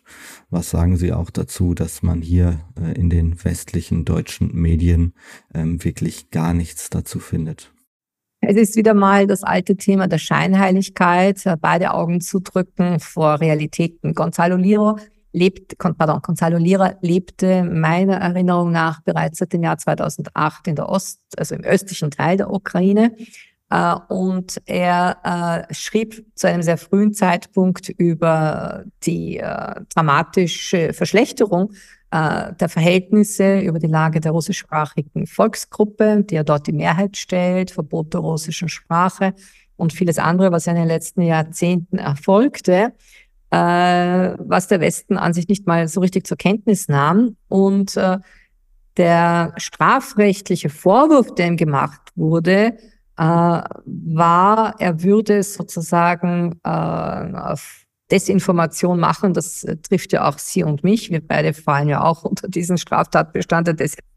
was sagen Sie auch dazu, dass man hier äh, in den westlichen deutschen Medien ähm, wirklich gar nichts dazu findet? Es ist wieder mal das alte Thema der Scheinheiligkeit, äh, beide Augen zudrücken vor Realitäten. Gonzalo Liro lebt, pardon, Gonzalo Lira lebte meiner Erinnerung nach bereits seit dem Jahr 2008 in der Ost, also im östlichen Teil der Ukraine. Äh, und er äh, schrieb zu einem sehr frühen Zeitpunkt über die äh, dramatische Verschlechterung der Verhältnisse, über die Lage der russischsprachigen Volksgruppe, die ja dort die Mehrheit stellt, Verbot der russischen Sprache und vieles andere, was ja in den letzten Jahrzehnten erfolgte, was der Westen an sich nicht mal so richtig zur Kenntnis nahm. Und der strafrechtliche Vorwurf, der ihm gemacht wurde, äh, war, er würde sozusagen äh, auf Desinformation machen. Das äh, trifft ja auch Sie und mich. Wir beide fallen ja auch unter diesen Straftatbestand der Desinformation.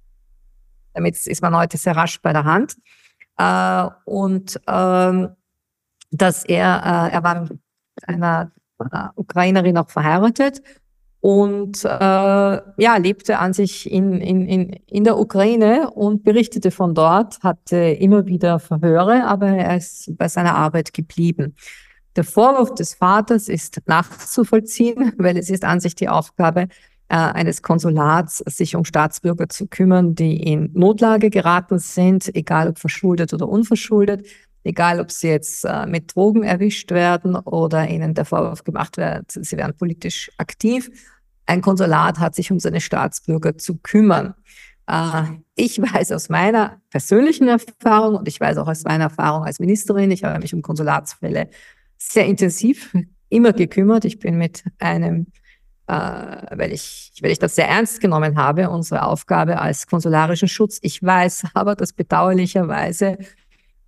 Damit ist man heute sehr rasch bei der Hand. Äh, und ähm, dass er, äh, er war einer äh, Ukrainerin auch verheiratet und äh, ja, lebte an sich in, in, in, in der Ukraine und berichtete von dort, hatte immer wieder Verhöre, aber er ist bei seiner Arbeit geblieben. Der Vorwurf des Vaters ist nachzuvollziehen, weil es ist an sich die Aufgabe äh, eines Konsulats, sich um Staatsbürger zu kümmern, die in Notlage geraten sind, egal ob verschuldet oder unverschuldet, egal ob sie jetzt äh, mit Drogen erwischt werden oder ihnen der Vorwurf gemacht wird, sie wären politisch aktiv. Ein Konsulat hat sich um seine Staatsbürger zu kümmern. Äh, ich weiß aus meiner persönlichen Erfahrung und ich weiß auch aus meiner Erfahrung als Ministerin, ich habe mich um Konsulatsfälle sehr intensiv immer gekümmert. Ich bin mit einem, äh, weil, ich, weil ich das sehr ernst genommen habe, unsere Aufgabe als konsularischen Schutz. Ich weiß aber, dass bedauerlicherweise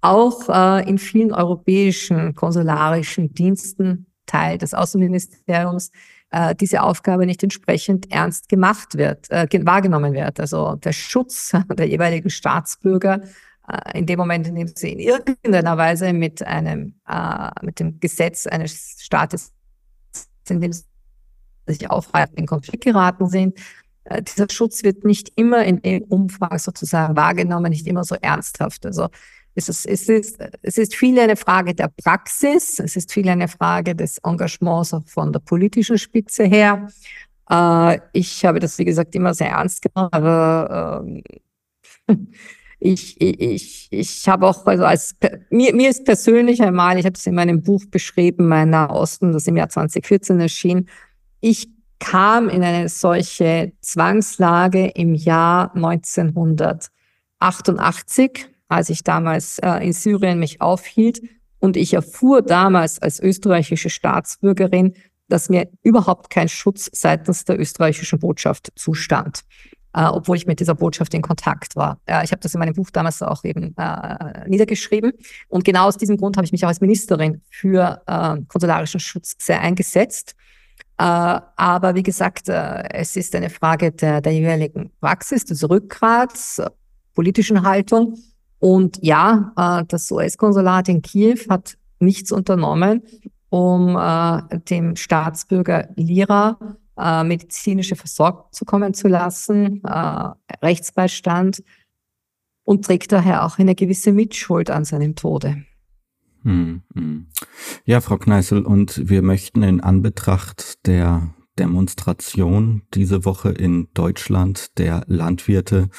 auch äh, in vielen europäischen konsularischen Diensten Teil des Außenministeriums äh, diese Aufgabe nicht entsprechend ernst gemacht wird, äh, wahrgenommen wird. Also der Schutz der jeweiligen Staatsbürger äh, in dem Moment, in dem sie in irgendeiner Weise mit einem, äh, mit dem Gesetz eines Staates, in dem sie sich aufhalten, in Konflikt geraten sind, äh, dieser Schutz wird nicht immer in dem Umfang sozusagen wahrgenommen, nicht immer so ernsthaft. Also es ist, es ist, es ist viel eine Frage der Praxis, es ist viel eine Frage des Engagements auch von der politischen Spitze her. Äh, ich habe das, wie gesagt, immer sehr ernst genommen, aber äh, ich, ich, ich habe auch, also als mir, mir ist persönlich einmal, ich habe es in meinem Buch beschrieben, mein Nahosten, das im Jahr 2014 erschien, ich kam in eine solche Zwangslage im Jahr 1988 als ich damals äh, in Syrien mich aufhielt. Und ich erfuhr damals als österreichische Staatsbürgerin, dass mir überhaupt kein Schutz seitens der österreichischen Botschaft zustand, äh, obwohl ich mit dieser Botschaft in Kontakt war. Äh, ich habe das in meinem Buch damals auch eben äh, niedergeschrieben. Und genau aus diesem Grund habe ich mich auch als Ministerin für äh, konsularischen Schutz sehr eingesetzt. Äh, aber wie gesagt, äh, es ist eine Frage der, der jeweiligen Praxis, des Rückgrats, politischen Haltung. Und ja, äh, das US-Konsulat in Kiew hat nichts unternommen, um äh, dem Staatsbürger Lira äh, medizinische Versorgung zukommen zu lassen, Rechtsbeistand und trägt daher auch eine gewisse Mitschuld an seinem Tode. Hm, hm. Ja, Frau Kneißl, und wir möchten in Anbetracht der Demonstration diese Woche in Deutschland der Landwirte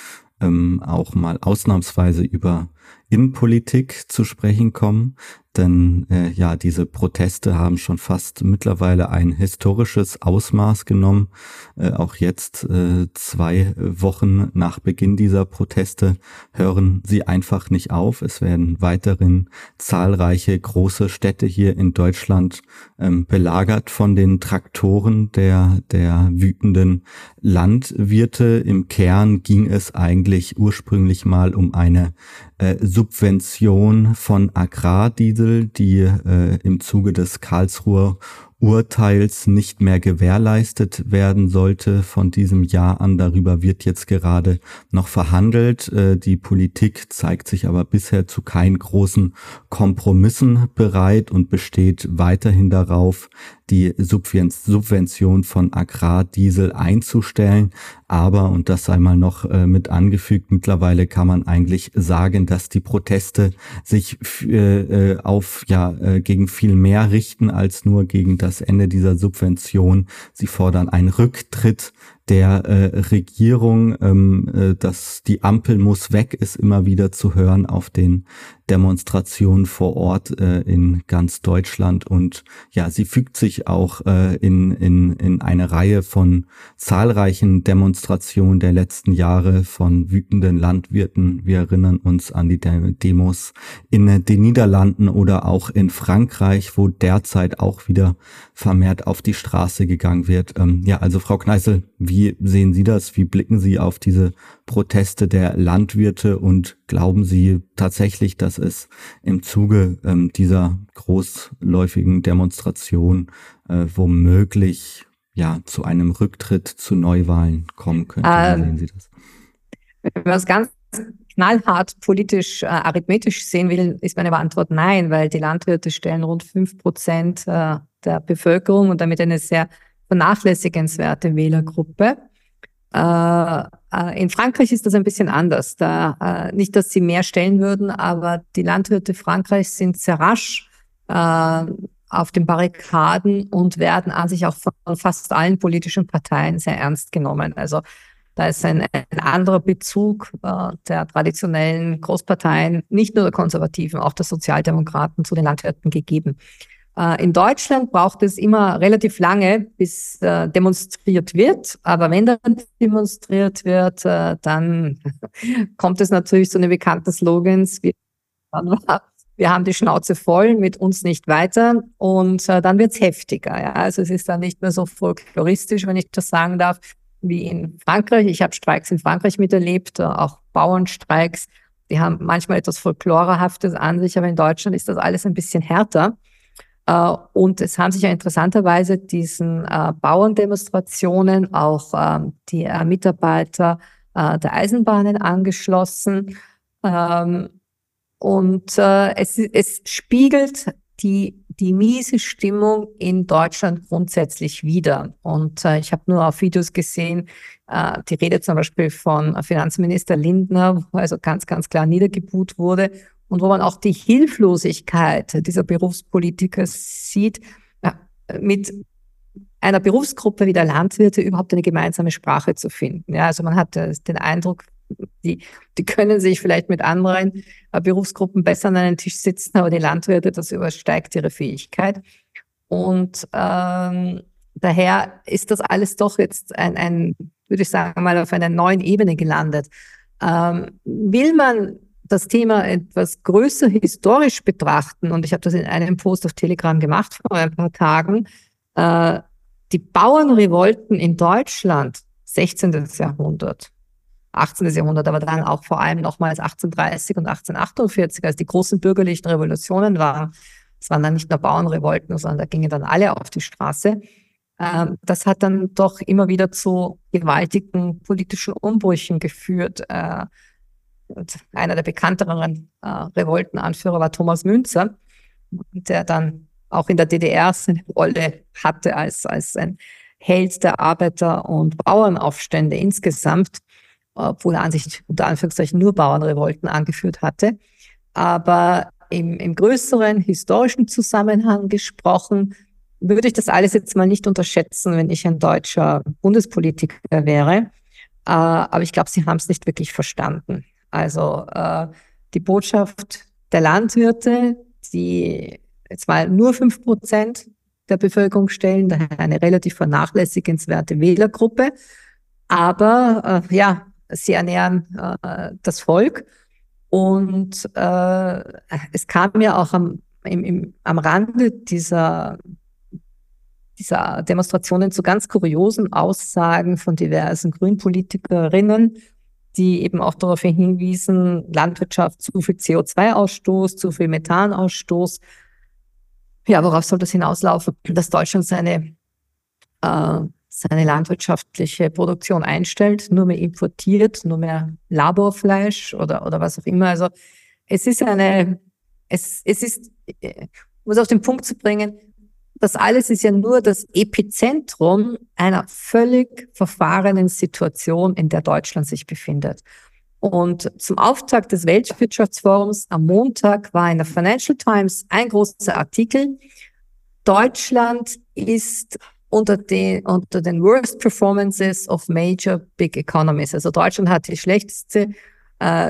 ähm, auch mal ausnahmsweise über Innenpolitik zu sprechen kommen. Denn äh, ja, diese Proteste haben schon fast mittlerweile ein historisches Ausmaß genommen. Äh, auch jetzt, äh, zwei Wochen nach Beginn dieser Proteste, hören sie einfach nicht auf. Es werden weiterhin zahlreiche große Städte hier in Deutschland ähm, belagert von den Traktoren der, der wütenden Landwirte. Im Kern ging es eigentlich ursprünglich mal um eine äh, Subvention von Agrardiesel, die äh, im Zuge des Karlsruher Urteils nicht mehr gewährleistet werden sollte von diesem Jahr an. Darüber wird jetzt gerade noch verhandelt. Äh, die Politik zeigt sich aber bisher zu keinen großen Kompromissen bereit und besteht weiterhin darauf, die Subvention von Agrardiesel einzustellen. Aber, und das sei mal noch äh, mit angefügt, mittlerweile kann man eigentlich sagen, dass die Proteste sich äh, äh, auf, ja, gegen viel mehr richten als nur gegen das Ende dieser Subvention. Sie fordern einen Rücktritt der äh, Regierung, ähm, äh, dass die Ampel muss weg, ist immer wieder zu hören auf den Demonstrationen vor Ort äh, in ganz Deutschland. Und ja, sie fügt sich auch äh, in, in, in eine Reihe von zahlreichen Demonstrationen der letzten Jahre von wütenden Landwirten. Wir erinnern uns an die Demos in den Niederlanden oder auch in Frankreich, wo derzeit auch wieder vermehrt auf die Straße gegangen wird. Ähm, ja, also Frau Kneißl, wie sehen Sie das? Wie blicken Sie auf diese Proteste der Landwirte und glauben Sie tatsächlich, dass es im Zuge ähm, dieser großläufigen Demonstration äh, womöglich ja zu einem Rücktritt zu Neuwahlen kommen könnte? Wie ähm, sehen Sie das? Wenn man es ganz knallhart politisch, äh, arithmetisch sehen will, ist meine Antwort nein, weil die Landwirte stellen rund fünf Prozent äh, der Bevölkerung und damit eine sehr vernachlässigenswerte Wählergruppe. Äh, äh, in Frankreich ist das ein bisschen anders. Da, äh, nicht, dass sie mehr stellen würden, aber die Landwirte Frankreichs sind sehr rasch auf den Barrikaden und werden an sich auch von fast allen politischen Parteien sehr ernst genommen. Also da ist ein, ein anderer Bezug der traditionellen Großparteien, nicht nur der Konservativen, auch der Sozialdemokraten zu den Landwirten gegeben. Äh, in Deutschland braucht es immer relativ lange, bis äh, demonstriert wird. Aber wenn dann demonstriert wird, äh, dann kommt es natürlich zu den bekannten Slogans wir haben die Schnauze voll, mit uns nicht weiter. Und äh, dann wird's heftiger. Ja? Also es ist dann nicht mehr so folkloristisch, wenn ich das sagen darf, wie in Frankreich. Ich habe Streiks in Frankreich miterlebt, auch Bauernstreiks. Die haben manchmal etwas Folklorehaftes an sich, aber in Deutschland ist das alles ein bisschen härter. Äh, und es haben sich ja interessanterweise diesen äh, Bauerndemonstrationen auch ähm, die Mitarbeiter der Eisenbahnen angeschlossen. Ähm, und es, es spiegelt die, die miese Stimmung in Deutschland grundsätzlich wieder. Und ich habe nur auf Videos gesehen, die Rede zum Beispiel von Finanzminister Lindner, wo also ganz, ganz klar niedergebuht wurde und wo man auch die Hilflosigkeit dieser Berufspolitiker sieht, mit einer Berufsgruppe wie der Landwirte überhaupt eine gemeinsame Sprache zu finden. Ja, also man hat den Eindruck, die, die können sich vielleicht mit anderen äh, Berufsgruppen besser an einen Tisch sitzen, aber die Landwirte, das übersteigt ihre Fähigkeit. Und ähm, daher ist das alles doch jetzt ein, ein, würde ich sagen, mal auf einer neuen Ebene gelandet. Ähm, will man das Thema etwas größer historisch betrachten, und ich habe das in einem Post auf Telegram gemacht vor ein paar Tagen, äh, die Bauernrevolten in Deutschland, 16. Jahrhundert, 18. Jahrhundert, aber dann auch vor allem nochmals 1830 und 1848, als die großen bürgerlichen Revolutionen waren. Es waren dann nicht nur Bauernrevolten, sondern da gingen dann alle auf die Straße. Ähm, das hat dann doch immer wieder zu gewaltigen politischen Umbrüchen geführt. Äh, und einer der bekannteren äh, Revoltenanführer war Thomas Münzer, der dann auch in der DDR seine Rolle hatte als, als ein Held der Arbeiter- und Bauernaufstände insgesamt, obwohl er an sich unter Anführungszeichen nur Bauernrevolten angeführt hatte. Aber im, im größeren historischen Zusammenhang gesprochen, würde ich das alles jetzt mal nicht unterschätzen, wenn ich ein deutscher Bundespolitiker wäre. Äh, aber ich glaube, sie haben es nicht wirklich verstanden. Also äh, die Botschaft der Landwirte, die jetzt mal nur fünf Prozent der Bevölkerung stellen, daher eine relativ vernachlässigenswerte Wählergruppe. Aber äh, ja, sie ernähren äh, das Volk. Und äh, es kam ja auch am, im, im, am Rande dieser, dieser Demonstrationen zu ganz kuriosen Aussagen von diversen Grünpolitikerinnen die eben auch darauf hinwiesen, Landwirtschaft zu viel CO2-Ausstoß, zu viel Methanausstoß. Ja, worauf soll das hinauslaufen? Dass Deutschland seine, äh, seine landwirtschaftliche Produktion einstellt, nur mehr importiert, nur mehr Laborfleisch oder, oder was auch immer. Also es ist eine, es, es ist, um es auf den Punkt zu bringen, das alles ist ja nur das Epizentrum einer völlig verfahrenen Situation, in der Deutschland sich befindet. Und zum Auftakt des Weltwirtschaftsforums am Montag war in der Financial Times ein großer Artikel. Deutschland ist unter den, unter den Worst Performances of Major Big Economies. Also Deutschland hat die schlechteste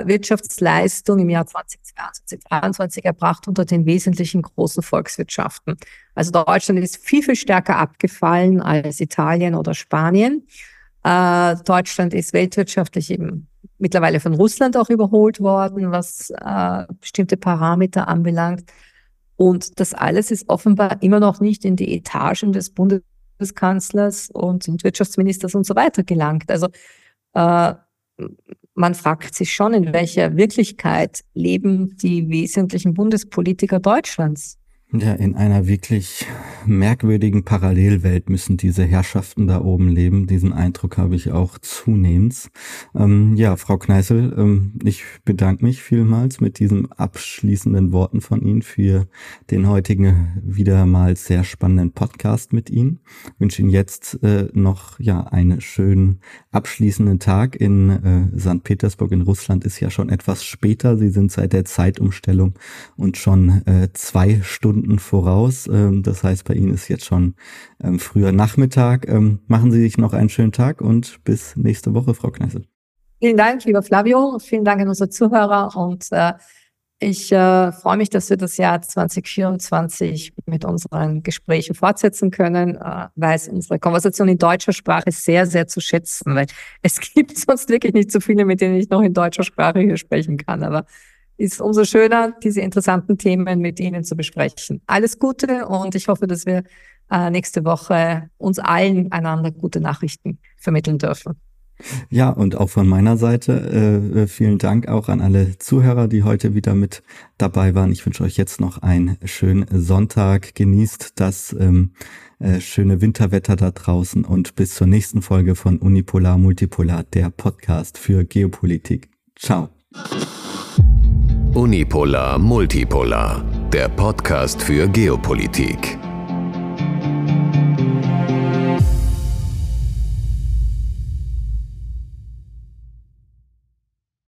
Wirtschaftsleistung im Jahr 2022, 2023 erbracht unter den wesentlichen großen Volkswirtschaften. Also Deutschland ist viel, viel stärker abgefallen als Italien oder Spanien. Äh, Deutschland ist weltwirtschaftlich eben mittlerweile von Russland auch überholt worden, was äh, bestimmte Parameter anbelangt. Und das alles ist offenbar immer noch nicht in die Etagen des Bundeskanzlers und, und Wirtschaftsministers und so weiter gelangt. Also äh, man fragt sich schon, in welcher Wirklichkeit leben die wesentlichen Bundespolitiker Deutschlands. Ja, in einer wirklich merkwürdigen Parallelwelt müssen diese Herrschaften da oben leben. Diesen Eindruck habe ich auch zunehmend. Ähm, ja, Frau Kneißel, ähm, ich bedanke mich vielmals mit diesen abschließenden Worten von Ihnen für den heutigen wieder mal sehr spannenden Podcast mit Ihnen. Ich wünsche Ihnen jetzt äh, noch ja einen schönen abschließenden Tag in äh, St. Petersburg in Russland. Ist ja schon etwas später. Sie sind seit der Zeitumstellung und schon äh, zwei Stunden voraus. Ähm, das heißt, bei Ihnen ist jetzt schon ähm, früher Nachmittag. Ähm, machen Sie sich noch einen schönen Tag und bis nächste Woche, Frau Kneißl. Vielen Dank, lieber Flavio. Vielen Dank an unsere Zuhörer und äh, ich äh, freue mich, dass wir das Jahr 2024 mit unseren Gesprächen fortsetzen können, äh, weil es unsere Konversation in deutscher Sprache sehr, sehr zu schätzen, weil es gibt sonst wirklich nicht so viele, mit denen ich noch in deutscher Sprache hier sprechen kann. Aber ist umso schöner, diese interessanten Themen mit Ihnen zu besprechen. Alles Gute und ich hoffe, dass wir äh, nächste Woche uns allen einander gute Nachrichten vermitteln dürfen. Ja, und auch von meiner Seite äh, äh, vielen Dank auch an alle Zuhörer, die heute wieder mit dabei waren. Ich wünsche euch jetzt noch einen schönen Sonntag. Genießt das ähm, äh, schöne Winterwetter da draußen und bis zur nächsten Folge von Unipolar Multipolar, der Podcast für Geopolitik. Ciao. Unipolar Multipolar, der Podcast für Geopolitik.